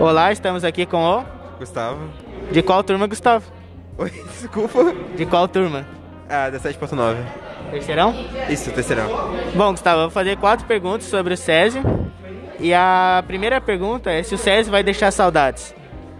Olá, estamos aqui com o. Gustavo. De qual turma, Gustavo? Oi, desculpa. De qual turma? Ah, da 7.9. Terceirão? Isso, terceirão. Bom, Gustavo, eu vou fazer quatro perguntas sobre o SESI. E a primeira pergunta é se o SESI vai deixar saudades.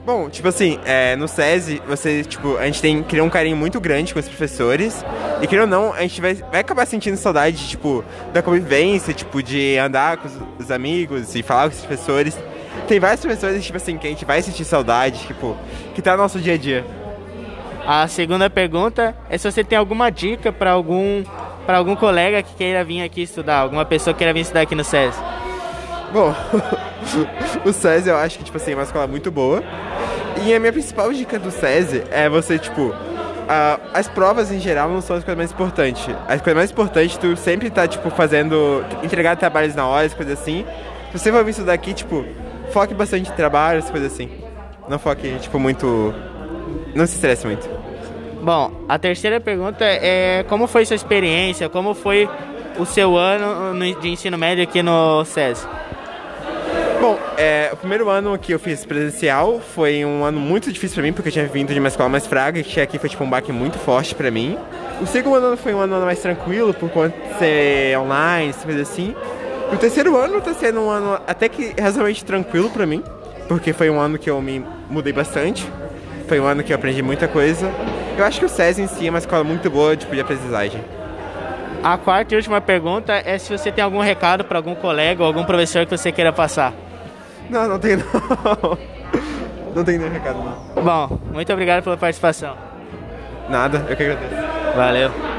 Bom, tipo assim, é, no SESI, você, tipo, a gente tem criou um carinho muito grande com os professores. E querendo ou não, a gente vai, vai acabar sentindo saudade, tipo, da convivência, tipo, de andar com os, os amigos e falar com os professores. Tem vários professores, tipo assim, que a gente vai sentir saudade, tipo, que tá no nosso dia a dia. A segunda pergunta é se você tem alguma dica para algum para algum colega que queira vir aqui estudar, alguma pessoa que queira vir estudar aqui no SESI. Bom, o SESI eu acho que, tipo assim, é uma escola muito boa. E a minha principal dica do SESI é você, tipo, uh, as provas em geral não são as coisas mais importantes. As coisas mais importantes, tu sempre tá, tipo, fazendo, entregar trabalhos na hora, as coisas assim. Se você for vir estudar aqui, tipo, foque bastante em trabalho, essas coisas assim. Não foque, tipo, muito. Não se estresse muito. Bom, a terceira pergunta é como foi sua experiência, como foi o seu ano de ensino médio aqui no SESI? Bom, é, o primeiro ano que eu fiz presencial foi um ano muito difícil pra mim, porque eu tinha vindo de uma escola mais fraca, que aqui foi tipo um baque muito forte pra mim. O segundo ano foi um ano mais tranquilo, por conta de ser online, coisa assim. O terceiro ano tá sendo um ano até que razoavelmente tranquilo pra mim, porque foi um ano que eu me mudei bastante. Foi um ano que eu aprendi muita coisa. Eu acho que o SESI em si é uma escola muito boa tipo, de aprendizagem. A quarta e última pergunta é se você tem algum recado para algum colega ou algum professor que você queira passar. Não, não tenho não. Não tenho nenhum recado não. Bom, muito obrigado pela participação. Nada, eu que agradeço. Valeu.